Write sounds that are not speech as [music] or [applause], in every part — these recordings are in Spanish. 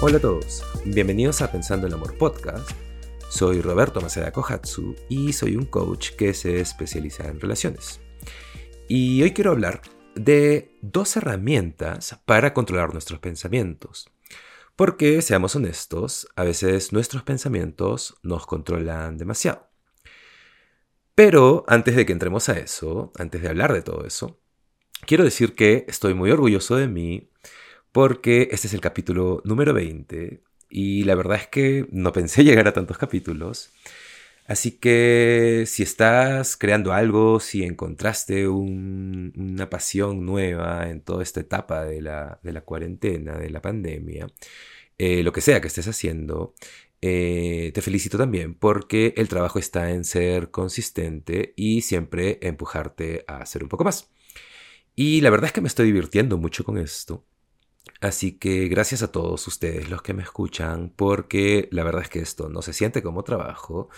Hola a todos, bienvenidos a Pensando el Amor Podcast. Soy Roberto Maceda Kohatsu y soy un coach que se especializa en relaciones. Y hoy quiero hablar de dos herramientas para controlar nuestros pensamientos. Porque, seamos honestos, a veces nuestros pensamientos nos controlan demasiado. Pero antes de que entremos a eso, antes de hablar de todo eso, quiero decir que estoy muy orgulloso de mí porque este es el capítulo número 20 y la verdad es que no pensé [laughs] llegar a tantos capítulos. Así que si estás creando algo, si encontraste una pasión nueva en toda esta etapa de la, cuarentena, de la pandemia, eh, lo que sea que estés haciendo, eh, te felicito también porque el trabajo está en ser consistente y siempre empujarte a hacer un poco más. Y la verdad es que me estoy divirtiendo mucho con esto. Así que gracias a todos ustedes los que me escuchan, porque la verdad es que esto no se siente como trabajo.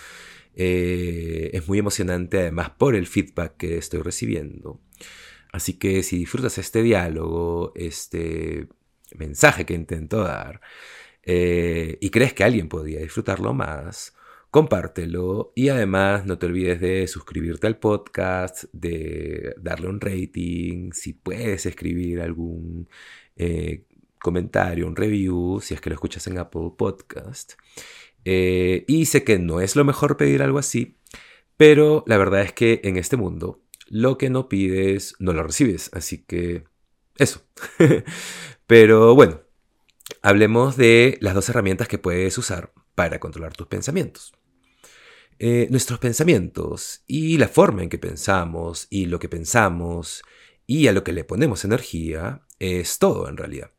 Eh, es muy emocionante además por el feedback que estoy recibiendo. Así que si disfrutas este diálogo, este mensaje que intento dar, eh, y crees que alguien podría disfrutarlo más, compártelo y además no te olvides de suscribirte al podcast, de darle un rating, si puedes escribir algún eh, comentario, un review, si es que lo escuchas en Apple Podcast. Eh, y sé que no es lo mejor pedir algo así, pero la verdad es que en este mundo lo que no pides no lo recibes, así que eso. [laughs] pero bueno, hablemos de las dos herramientas que puedes usar para controlar tus pensamientos. Eh, nuestros pensamientos y la forma en que pensamos y lo que pensamos y a lo que le ponemos energía es todo en realidad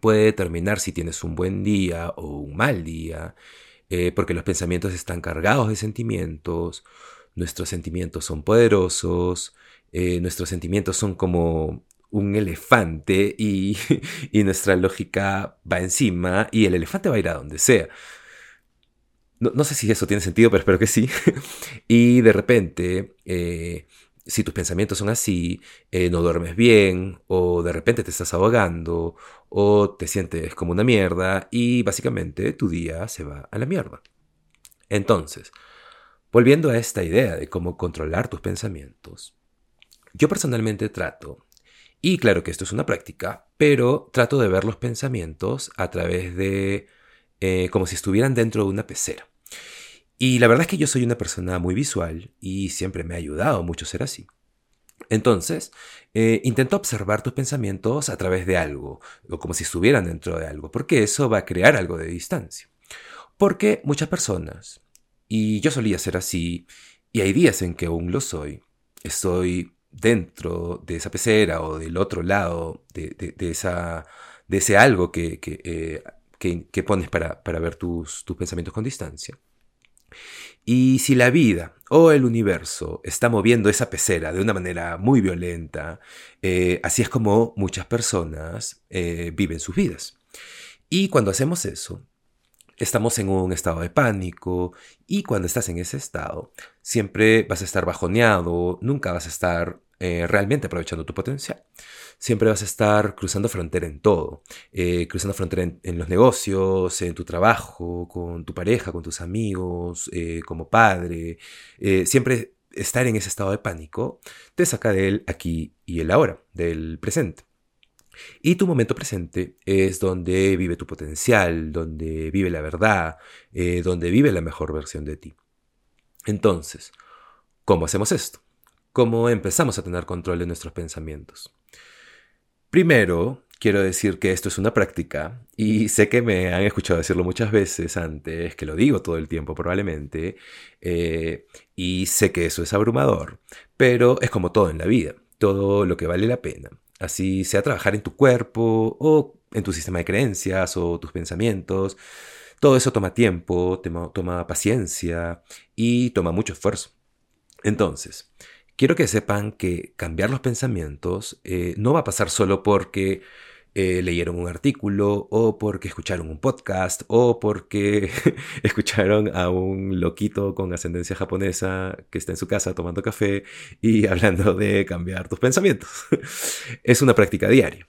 puede determinar si tienes un buen día o un mal día, eh, porque los pensamientos están cargados de sentimientos, nuestros sentimientos son poderosos, eh, nuestros sentimientos son como un elefante y, [laughs] nuestra lógica va encima y el elefante va a ir a donde sea. No, no sé si eso tiene sentido, pero espero que sí. [laughs] y de repente eh, si tus pensamientos son así, eh, no duermes bien, o de repente te estás ahogando, o te sientes como una mierda, y básicamente tu día se va a la mierda. Entonces, volviendo a esta idea de cómo controlar tus pensamientos, yo personalmente trato, y claro que esto es una práctica, pero trato de ver los pensamientos a través de eh, como si estuvieran dentro de una pecera. Y la verdad es que yo soy una persona muy visual y siempre me ha ayudado mucho ser así. Entonces, eh, intenta observar tus pensamientos a través de algo, o como si estuvieran dentro de algo, porque eso va a crear algo de distancia. Porque muchas personas, y yo solía ser así, y hay días en que aún lo soy, estoy dentro de esa pecera o del otro lado de, esa, de ese algo que, que, eh, pones para, ver tus, tus pensamientos con distancia. Y si la vida o el universo está moviendo esa pecera de una manera muy violenta, eh, así es como muchas personas eh, viven sus vidas. Y cuando hacemos eso, estamos en un estado de pánico y cuando estás en ese estado, siempre vas a estar bajoneado, nunca vas a estar eh, realmente aprovechando tu potencial siempre vas a estar cruzando frontera en todo, eh, cruzando frontera en, los negocios, en tu trabajo, con tu pareja, con tus amigos, eh, como padre, siempre estar en ese estado de pánico te saca del aquí y el ahora, del presente. Y tu momento presente es donde vive tu potencial, donde vive la verdad, donde vive la mejor versión de ti. Entonces, ¿cómo hacemos esto? ¿Cómo empezamos a tener control de nuestros pensamientos? Primero, quiero decir que esto es una práctica y sé que me han escuchado decirlo muchas veces antes, que lo digo todo el tiempo probablemente, eh, y sé que eso es abrumador, pero es como todo en la vida, todo lo que vale la pena. Así sea trabajar en tu cuerpo o en tu sistema de creencias o tus pensamientos. Todo eso toma tiempo, toma paciencia y toma mucho esfuerzo. Entonces, quiero que sepan que cambiar los pensamientos eh, no va a pasar solo porque eh, leyeron un artículo o porque escucharon un podcast o porque [laughs] escucharon a un loquito con ascendencia japonesa que está en su casa tomando café y [laughs] hablando de cambiar tus pensamientos. [laughs] es una práctica diaria.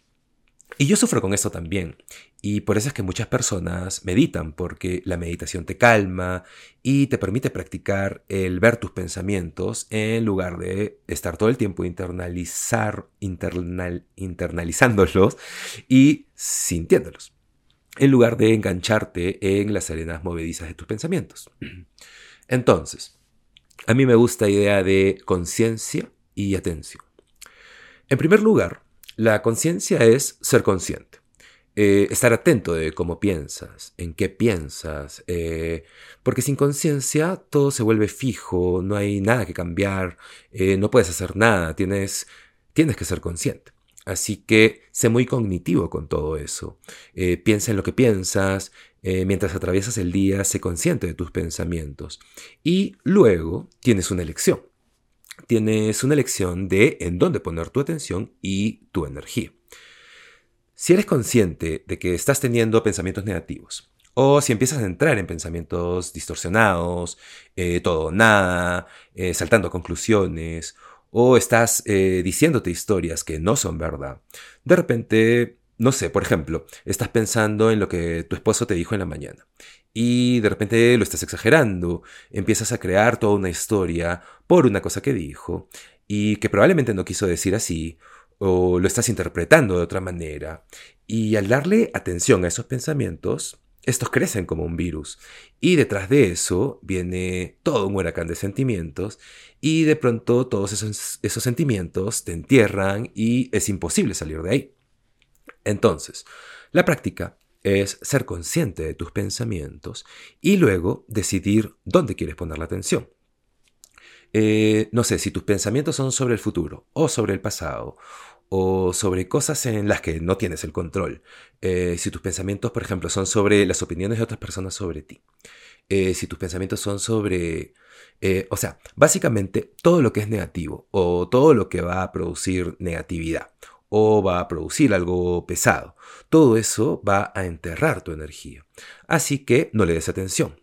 Y yo sufro con esto también. Y por eso es que muchas personas meditan, porque la meditación te calma y te permite practicar el ver tus pensamientos en lugar de estar todo el tiempo internalizar, internal, internalizándolos y sintiéndolos, en lugar de engancharte en las arenas movedizas de tus pensamientos. [clears throat] Entonces, a mí me gusta la idea de conciencia y atención. En primer lugar, la conciencia es ser consciente. Eh, estar atento de cómo piensas, en qué piensas, eh, porque sin conciencia todo se vuelve fijo, no hay nada que cambiar, eh, no puedes hacer nada, tienes, tienes que ser consciente. Así que sé muy cognitivo con todo eso. piensa en lo que piensas, mientras atraviesas el día, sé consciente de tus pensamientos. Y luego tienes una elección tienes una elección de en dónde poner tu atención y tu energía. Si eres consciente de que estás teniendo pensamientos negativos, o si empiezas a entrar en pensamientos distorsionados, eh, todo nada, eh, saltando conclusiones, o estás eh, diciéndote historias que no son verdad, de repente, no sé, por ejemplo, estás pensando en lo que tu esposo te dijo en la mañana y de repente lo estás exagerando, empiezas a crear toda una historia por una cosa que dijo y que probablemente no quiso decir así o lo estás interpretando de otra manera y al darle atención a esos pensamientos, estos crecen como un virus y detrás de eso viene todo un huracán de sentimientos y de pronto todos esos, esos sentimientos te entierran y es imposible salir de ahí. Entonces, la práctica es ser consciente de tus pensamientos y luego decidir dónde quieres poner la atención. Eh, no sé, si tus pensamientos son sobre el futuro o sobre el pasado o sobre cosas en las que no tienes el control. Eh, si tus pensamientos, por ejemplo, son sobre las opiniones de otras personas sobre ti. Eh, si tus pensamientos son sobre... o sea, básicamente todo lo que es negativo o todo lo que va a producir negatividad o va a producir algo pesado. Todo eso va a enterrar tu energía. Así que no le des atención.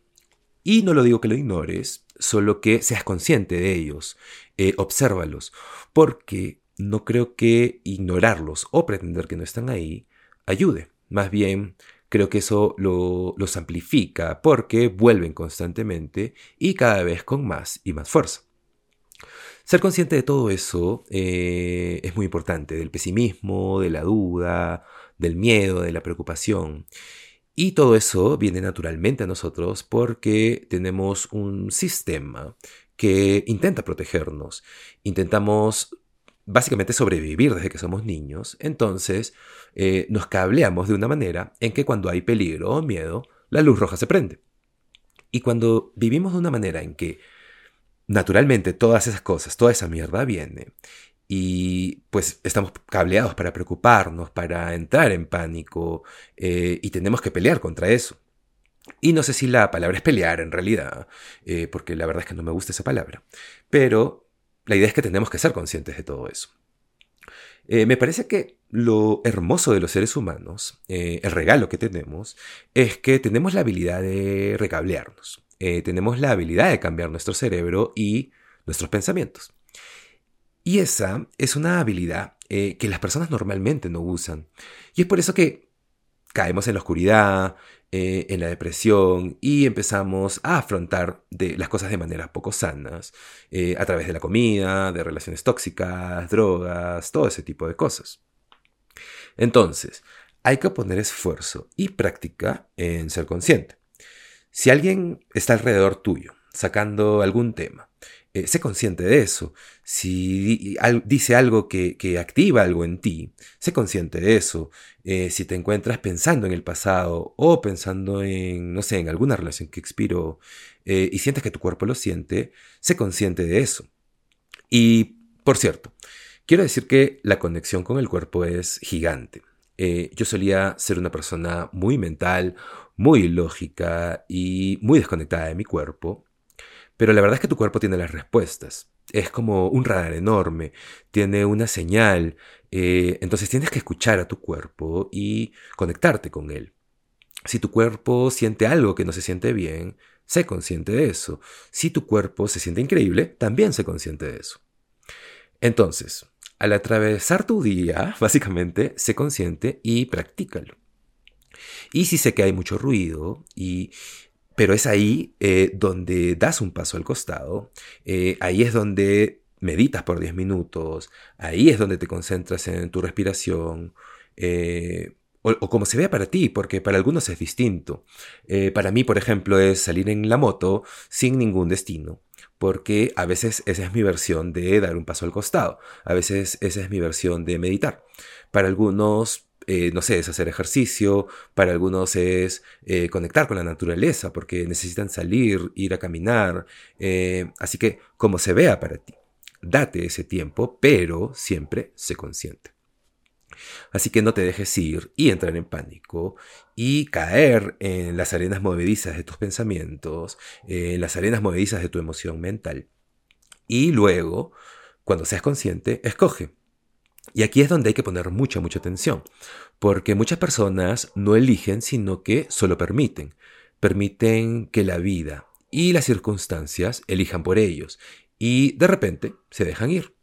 Y no lo digo que lo ignores, solo que seas consciente de ellos, eh, obsérvalos, porque no creo que ignorarlos o pretender que no están ahí ayude. Más bien, creo que eso los amplifica porque vuelven constantemente y cada vez con más y más fuerza. Ser consciente de todo eso eh, es muy importante, del pesimismo, de la duda, del miedo, de la preocupación. Y todo eso viene naturalmente a nosotros porque tenemos un sistema que intenta protegernos. Intentamos básicamente sobrevivir desde que somos niños. Entonces eh, nos cableamos de una manera en que cuando hay peligro o miedo, la luz roja se prende. Y cuando vivimos de una manera en que naturalmente todas esas cosas, toda esa mierda viene. Y pues estamos cableados para preocuparnos, para entrar en pánico eh, y tenemos que pelear contra eso. Y no sé si la palabra es pelear en realidad, eh, porque la verdad es que no me gusta esa palabra. Pero la idea es que tenemos que ser conscientes de todo eso. Eh, me parece que lo hermoso de los seres humanos, el regalo que tenemos, es que tenemos la habilidad de recablearnos. Eh, tenemos la habilidad de cambiar nuestro cerebro y nuestros pensamientos. Y esa es una habilidad eh, que las personas normalmente no usan. Y es por eso que caemos en la oscuridad, eh, en la depresión y empezamos a afrontar las cosas de manera poco sanas, a través de la comida, de relaciones tóxicas, drogas, todo ese tipo de cosas. Entonces, hay que poner esfuerzo y práctica en ser consciente. Si alguien está alrededor tuyo, sacando algún tema, eh, sé consciente de eso. Si dice algo que, activa algo en ti, sé consciente de eso. Eh, si te encuentras pensando en el pasado o pensando en, no sé, en alguna relación que expiró eh, y sientes que tu cuerpo lo siente, sé consciente de eso. Y, por cierto, quiero decir que la conexión con el cuerpo es gigante. yo solía ser una persona muy mental, muy lógica y muy desconectada de mi cuerpo, pero la verdad es que tu cuerpo tiene las respuestas. Es como un radar enorme, tiene una señal, eh, entonces tienes que escuchar a tu cuerpo y conectarte con él. Si tu cuerpo siente algo que no se siente bien, sé consciente de eso. Si tu cuerpo se siente increíble, también sé consciente de eso. Entonces, al atravesar tu día, [laughs] básicamente, sé consciente y practícalo. Y si sé que hay mucho ruido, y, pero es ahí eh, donde das un paso al costado, eh, ahí es donde meditas por 10 minutos, ahí es donde te concentras en tu respiración, eh, o, como se vea para ti, porque para algunos es distinto. para mí, por ejemplo, es salir en la moto sin ningún destino porque a veces esa es mi versión de dar un paso al costado, a veces esa es mi versión de meditar. Para algunos, eh, no sé, es hacer ejercicio, para algunos es eh, conectar con la naturaleza, porque necesitan salir, ir a caminar, eh, así que como se vea para ti, date ese tiempo, pero siempre sé consciente. Así que no te dejes ir y entrar en pánico y caer en las arenas movedizas de tus pensamientos, en las arenas movedizas de tu emoción mental. Y luego, cuando seas consciente, escoge. Y aquí es donde hay que poner mucha, mucha atención, porque muchas personas no eligen, sino que solo permiten. Permiten que la vida y las circunstancias elijan por ellos y de repente se dejan ir.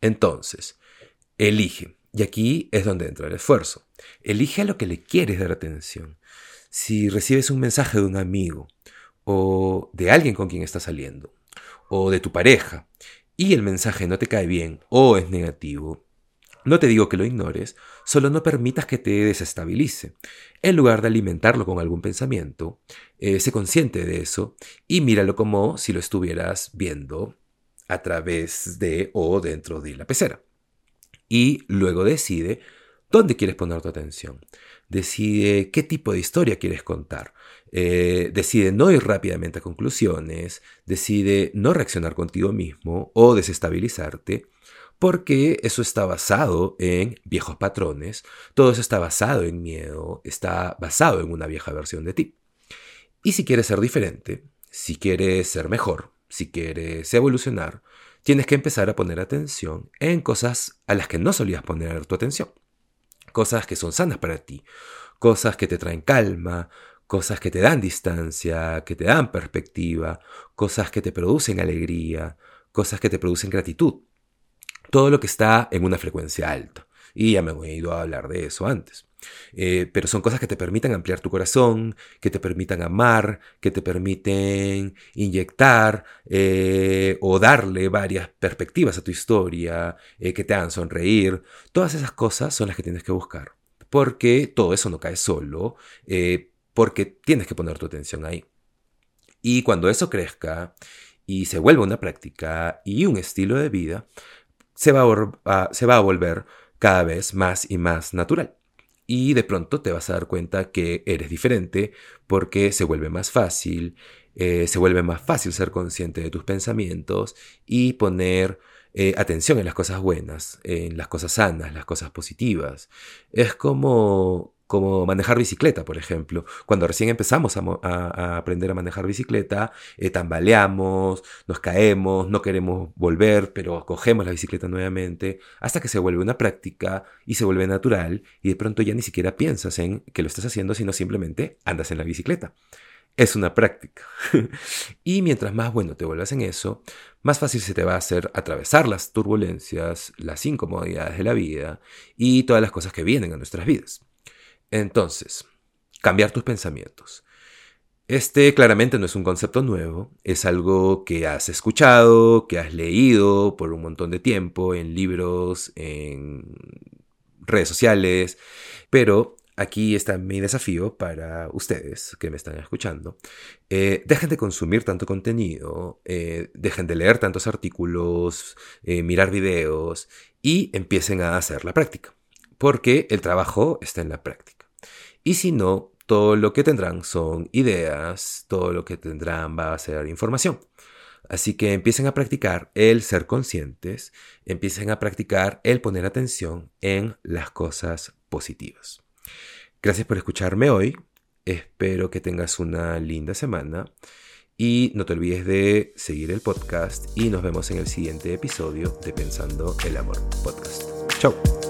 Entonces, elige. Y aquí es donde entra el esfuerzo. Elige a lo que le quieres dar atención. Si recibes un mensaje de un amigo o de alguien con quien estás saliendo o de tu pareja y el mensaje no te cae bien o es negativo, no te digo que lo ignores, solo no permitas que te desestabilice. En lugar de alimentarlo con algún pensamiento, eh, sé consciente de eso y míralo como si lo estuvieras viendo a través de o dentro de la pecera y luego decide dónde quieres poner tu atención. Decide qué tipo de historia quieres contar. Eh, decide no ir rápidamente a conclusiones. Decide no reaccionar contigo mismo o desestabilizarte. Porque eso está basado en viejos patrones. Todo eso está basado en miedo. Está basado en una vieja versión de ti. Y si quieres ser diferente, si quieres ser mejor, si quieres evolucionar, tienes que empezar a poner atención en cosas a las que no solías poner tu atención. Cosas que son sanas para ti, cosas que te traen calma, cosas que te dan distancia, que te dan perspectiva, cosas que te producen alegría, cosas que te producen gratitud. Todo lo que está en una frecuencia alta. Y ya me he ido a hablar de eso antes. Eh, pero son cosas que te permitan ampliar tu corazón, que te permitan amar, que te permiten inyectar eh, o darle varias perspectivas a tu historia, eh, que te hagan sonreír. Todas esas cosas son las que tienes que buscar. Porque todo eso no cae solo, porque tienes que poner tu atención ahí. Y cuando eso crezca y se vuelva una práctica y un estilo de vida, se va se va a volver cada vez más y más natural y de pronto te vas a dar cuenta que eres diferente porque se vuelve más fácil, eh, se vuelve más fácil ser consciente de tus pensamientos y poner eh, atención en las cosas buenas, en las cosas sanas, las cosas positivas. Es como, como manejar bicicleta, por ejemplo. Cuando recién empezamos a, aprender a manejar bicicleta, eh, tambaleamos, nos caemos, no queremos volver, pero cogemos la bicicleta nuevamente, hasta que se vuelve una práctica y se vuelve natural y de pronto ya ni siquiera piensas en que lo estás haciendo, sino simplemente andas en la bicicleta. Es una práctica. [laughs] y mientras más bueno te vuelvas en eso, más fácil se te va a hacer atravesar las turbulencias, las incomodidades de la vida y todas las cosas que vienen a nuestras vidas. Entonces, cambiar tus pensamientos. Este claramente no es un concepto nuevo, es algo que has escuchado, que has leído por un montón de tiempo en libros, en redes sociales, pero aquí está mi desafío para ustedes que me están escuchando. Eh, dejen de consumir tanto contenido, eh, dejen de leer tantos artículos, eh, mirar videos y empiecen a hacer la práctica, porque el trabajo está en la práctica. Y si no, todo lo que tendrán son ideas, todo lo que tendrán va a ser información. Así que empiecen a practicar el ser conscientes, empiecen a practicar el poner atención en las cosas positivas. Gracias por escucharme hoy, espero que tengas una linda semana y no te olvides de seguir el podcast y nos vemos en el siguiente episodio de Pensando el Amor Podcast. Chao.